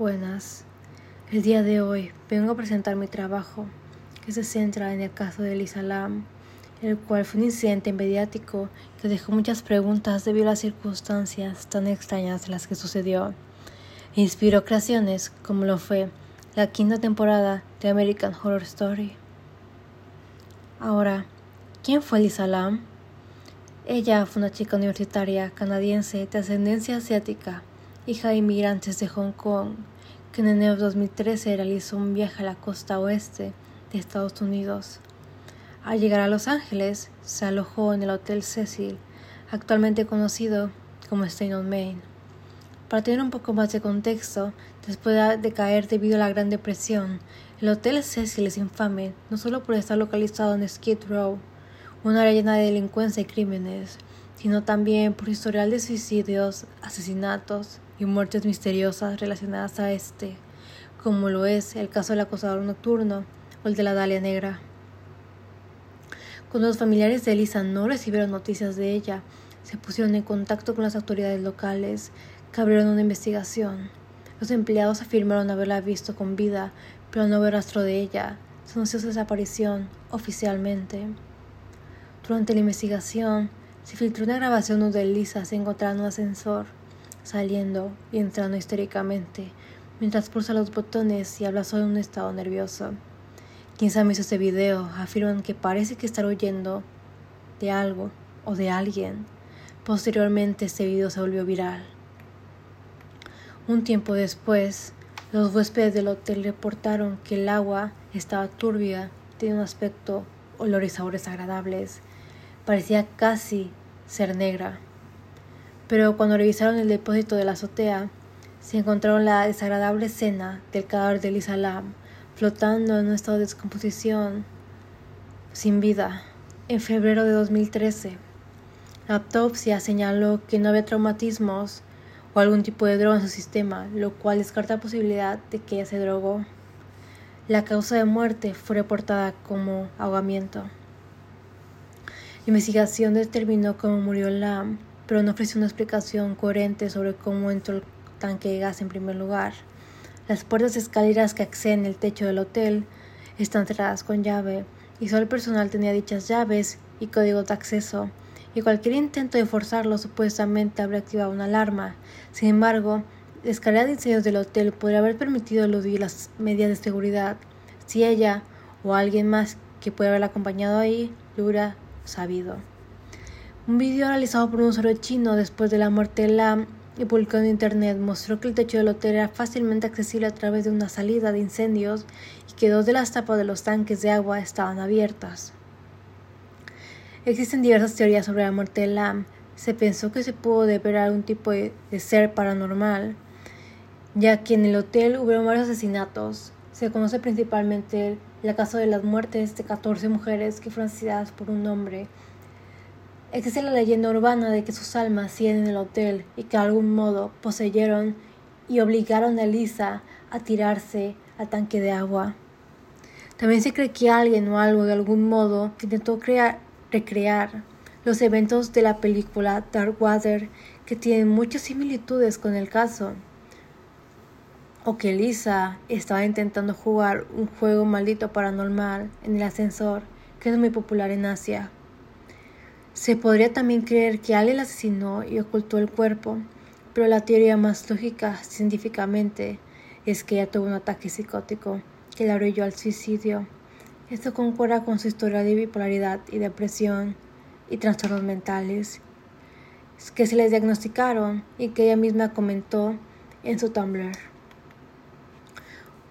Buenas. El día de hoy vengo a presentar mi trabajo, que se centra en el caso de Lisa Lam, el cual fue un incidente mediático que dejó muchas preguntas debido a las circunstancias tan extrañas en las que sucedió. Inspiró creaciones como lo fue la quinta temporada de American Horror Story. Ahora, ¿quién fue Lisa Lam? Ella fue una chica universitaria canadiense de ascendencia asiática, hija de inmigrantes de Hong Kong, que en enero de 2013 realizó un viaje a la costa oeste de Estados Unidos. Al llegar a Los Ángeles, se alojó en el Hotel Cecil, actualmente conocido como Stay on Main. Para tener un poco más de contexto, después de caer debido a la Gran Depresión, el Hotel Cecil es infame no solo por estar localizado en Skid Row, una área llena de delincuencia y crímenes, sino también por historial de suicidios, asesinatos y muertes misteriosas relacionadas a este, como lo es el caso del acosador nocturno o el de la Dalia Negra. Cuando los familiares de Elisa no recibieron noticias de ella, se pusieron en contacto con las autoridades locales, que abrieron una investigación. Los empleados afirmaron haberla visto con vida, pero no ver rastro de ella. Se anunció su desaparición oficialmente. Durante la investigación, se filtró una grabación donde Elisa se encontraba en un ascensor, saliendo y entrando históricamente, mientras pulsa los botones y habla solo en un estado nervioso. Quienes han visto este video afirman que parece que está huyendo de algo o de alguien. Posteriormente este video se volvió viral. Un tiempo después, los huéspedes del hotel reportaron que el agua estaba turbia, tenía un aspecto, olores sabores agradables parecía casi ser negra. Pero cuando revisaron el depósito de la azotea, se encontraron la desagradable escena del cadáver de Lisa Lam flotando en un estado de descomposición sin vida. En febrero de 2013, la autopsia señaló que no había traumatismos o algún tipo de droga en su sistema, lo cual descarta la posibilidad de que ella se drogó. La causa de muerte fue reportada como ahogamiento. La investigación determinó cómo murió Lam, pero no ofreció una explicación coherente sobre cómo entró el tanque de gas en primer lugar. Las puertas de escaleras que acceden al techo del hotel están cerradas con llave y solo el personal tenía dichas llaves y códigos de acceso, y cualquier intento de forzarlo supuestamente habría activado una alarma. Sin embargo, la escalera de incendios del hotel podría haber permitido eludir las medidas de seguridad si ella o alguien más que puede haberla acompañado ahí hubiera sabido. Un video realizado por un usuario chino después de la muerte de Lam y publicado en internet mostró que el techo del hotel era fácilmente accesible a través de una salida de incendios y que dos de las tapas de los tanques de agua estaban abiertas. Existen diversas teorías sobre la muerte de Lam. Se pensó que se pudo deber a algún tipo de, de ser paranormal, ya que en el hotel hubo varios asesinatos. Se conoce principalmente la caso de las muertes de 14 mujeres que fueron asesinadas por un hombre. Existe la leyenda urbana de que sus almas siguen en el hotel y que de algún modo poseyeron y obligaron a Elisa a tirarse al tanque de agua. También se cree que alguien o algo de algún modo intentó crear, recrear los eventos de la película Dark Water que tienen muchas similitudes con el caso o que Lisa estaba intentando jugar un juego maldito paranormal en el ascensor, que es muy popular en Asia. Se podría también creer que alguien la asesinó y ocultó el cuerpo, pero la teoría más lógica científicamente es que ella tuvo un ataque psicótico que la orilló al suicidio. Esto concuerda con su historia de bipolaridad y depresión y trastornos mentales que se les diagnosticaron y que ella misma comentó en su Tumblr.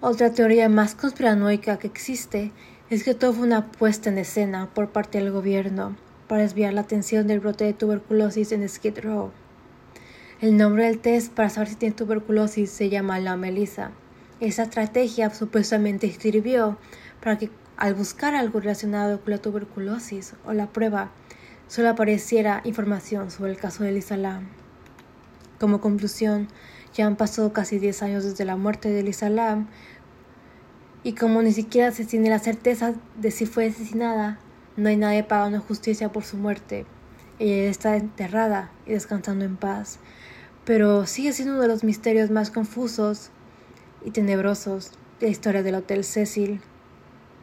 Otra teoría más conspiranoica que existe es que todo fue una puesta en escena por parte del gobierno para desviar la atención del brote de tuberculosis en Skid Row. El nombre del test para saber si tiene tuberculosis se llama la melisa. Esa estrategia supuestamente sirvió para que al buscar algo relacionado con la tuberculosis o la prueba, solo apareciera información sobre el caso de Lisa Lam. Como conclusión, ya han pasado casi 10 años desde la muerte de Lisa Lam y como ni siquiera se tiene la certeza de si fue asesinada, no hay nadie pagando justicia por su muerte. Ella está enterrada y descansando en paz. Pero sigue siendo uno de los misterios más confusos y tenebrosos de la historia del Hotel Cecil